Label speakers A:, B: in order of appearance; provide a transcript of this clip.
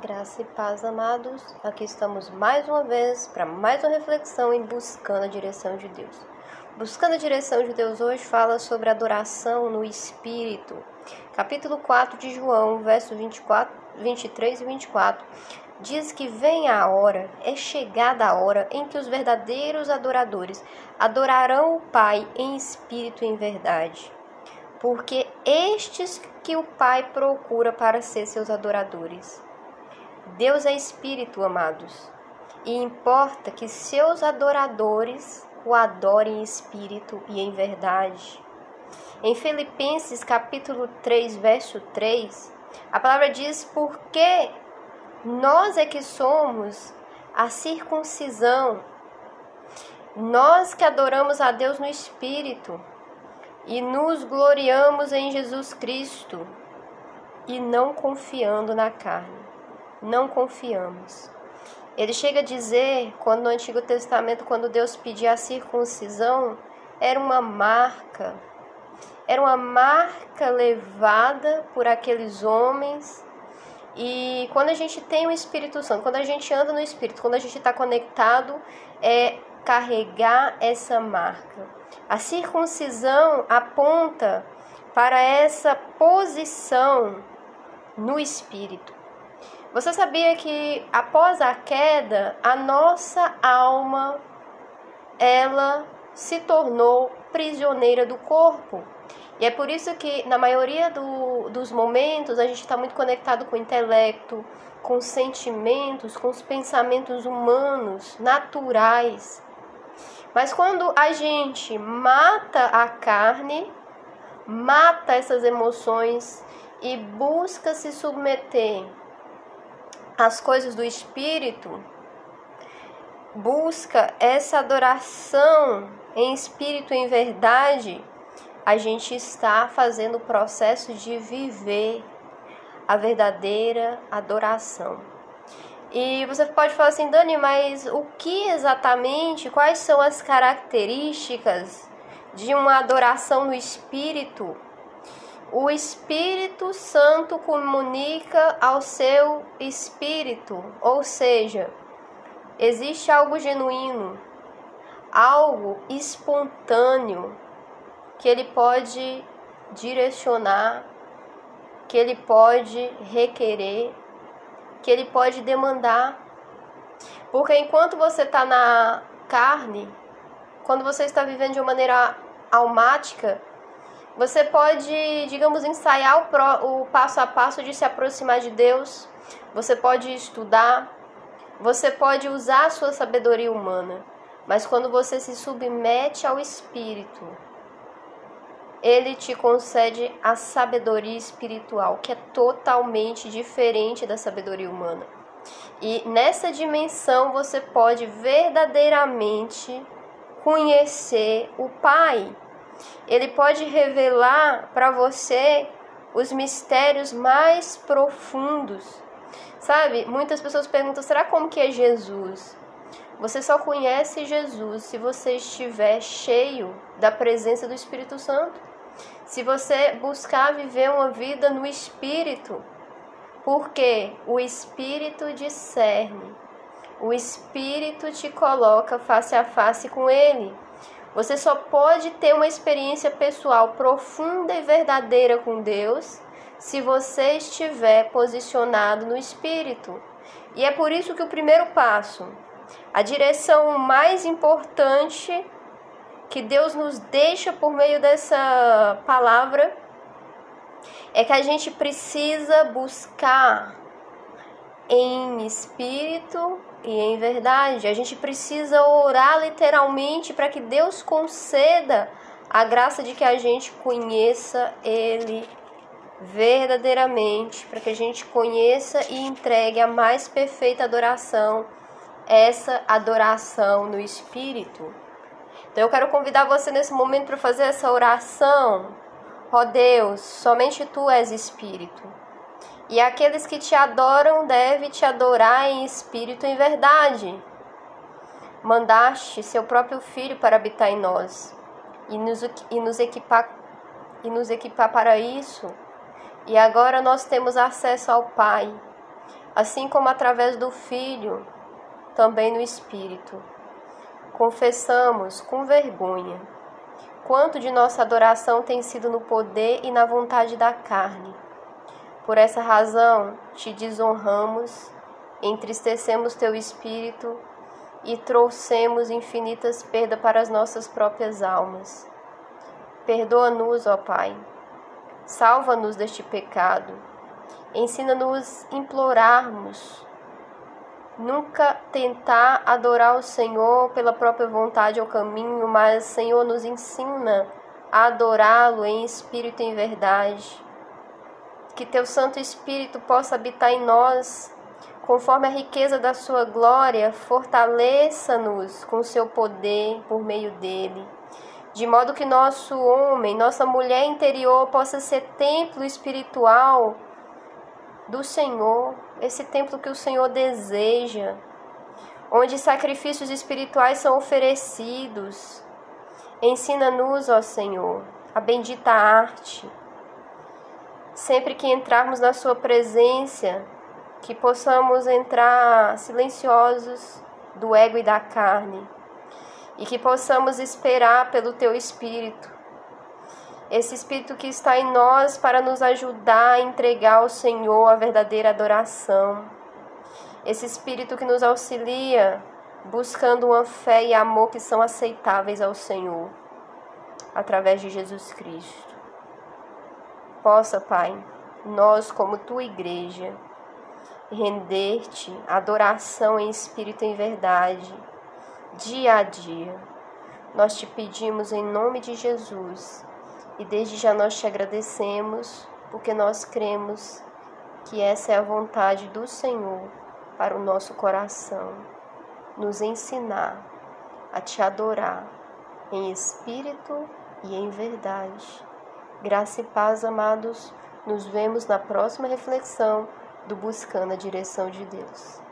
A: Graça e paz, amados. Aqui estamos mais uma vez para mais uma reflexão em buscando a direção de Deus. Buscando a direção de Deus hoje fala sobre adoração no Espírito. Capítulo 4 de João, versos 24, 23 e 24. Diz que vem a hora, é chegada a hora em que os verdadeiros adoradores adorarão o Pai em espírito e em verdade. Porque estes que o Pai procura para ser seus adoradores. Deus é espírito, amados, e importa que seus adoradores o adorem em espírito e em verdade. Em Filipenses capítulo 3, verso 3, a palavra diz: Porque nós é que somos a circuncisão, nós que adoramos a Deus no espírito e nos gloriamos em Jesus Cristo e não confiando na carne não confiamos. Ele chega a dizer, quando no Antigo Testamento, quando Deus pedia a circuncisão, era uma marca, era uma marca levada por aqueles homens. E quando a gente tem o Espírito Santo, quando a gente anda no Espírito, quando a gente está conectado, é carregar essa marca. A circuncisão aponta para essa posição no Espírito. Você sabia que após a queda, a nossa alma ela se tornou prisioneira do corpo. E é por isso que, na maioria do, dos momentos, a gente está muito conectado com o intelecto, com os sentimentos, com os pensamentos humanos, naturais. Mas quando a gente mata a carne, mata essas emoções e busca se submeter as coisas do espírito, busca essa adoração em espírito em verdade, a gente está fazendo o processo de viver a verdadeira adoração. E você pode falar assim, Dani, mas o que exatamente, quais são as características de uma adoração no espírito? O Espírito Santo comunica ao seu espírito, ou seja, existe algo genuíno, algo espontâneo que ele pode direcionar, que ele pode requerer, que ele pode demandar. Porque enquanto você está na carne, quando você está vivendo de uma maneira almática, você pode, digamos, ensaiar o, pro, o passo a passo de se aproximar de Deus. Você pode estudar. Você pode usar a sua sabedoria humana. Mas quando você se submete ao Espírito, ele te concede a sabedoria espiritual, que é totalmente diferente da sabedoria humana. E nessa dimensão você pode verdadeiramente conhecer o Pai. Ele pode revelar para você os mistérios mais profundos. Sabe? Muitas pessoas perguntam: será como que é Jesus? Você só conhece Jesus se você estiver cheio da presença do Espírito Santo. Se você buscar viver uma vida no Espírito, porque o Espírito discerne, o Espírito te coloca face a face com Ele. Você só pode ter uma experiência pessoal profunda e verdadeira com Deus se você estiver posicionado no Espírito. E é por isso que o primeiro passo, a direção mais importante que Deus nos deixa por meio dessa palavra, é que a gente precisa buscar em espírito e em verdade. A gente precisa orar literalmente para que Deus conceda a graça de que a gente conheça Ele verdadeiramente, para que a gente conheça e entregue a mais perfeita adoração, essa adoração no Espírito. Então eu quero convidar você nesse momento para fazer essa oração. Ó oh Deus, somente Tu és Espírito. E aqueles que te adoram devem te adorar em espírito e em verdade. Mandaste seu próprio Filho para habitar em nós e nos, e nos, equipar, e nos equipar para isso. E agora nós temos acesso ao Pai. assim como através do Filho, também no Espírito. Confessamos com vergonha quanto de nossa adoração tem sido no poder e na vontade da carne. Por essa razão, te desonramos, entristecemos teu espírito e trouxemos infinitas perdas para as nossas próprias almas. Perdoa-nos, ó Pai. Salva-nos deste pecado. Ensina-nos implorarmos. Nunca tentar adorar o Senhor pela própria vontade ou caminho, mas Senhor nos ensina a adorá-lo em espírito e em verdade. Que teu Santo Espírito possa habitar em nós conforme a riqueza da sua glória, fortaleça-nos com seu poder por meio dele, de modo que nosso homem, nossa mulher interior possa ser templo espiritual do Senhor, esse templo que o Senhor deseja, onde sacrifícios espirituais são oferecidos. Ensina-nos, ó Senhor, a bendita arte. Sempre que entrarmos na Sua presença, que possamos entrar silenciosos do ego e da carne e que possamos esperar pelo teu espírito. Esse espírito que está em nós para nos ajudar a entregar ao Senhor a verdadeira adoração. Esse espírito que nos auxilia buscando uma fé e amor que são aceitáveis ao Senhor através de Jesus Cristo. Possa, Pai, nós como tua igreja render-te adoração em espírito e em verdade, dia a dia. Nós te pedimos em nome de Jesus e desde já nós te agradecemos porque nós cremos que essa é a vontade do Senhor para o nosso coração, nos ensinar a te adorar em espírito e em verdade. Graça e paz, amados. Nos vemos na próxima reflexão do Buscando a Direção de Deus.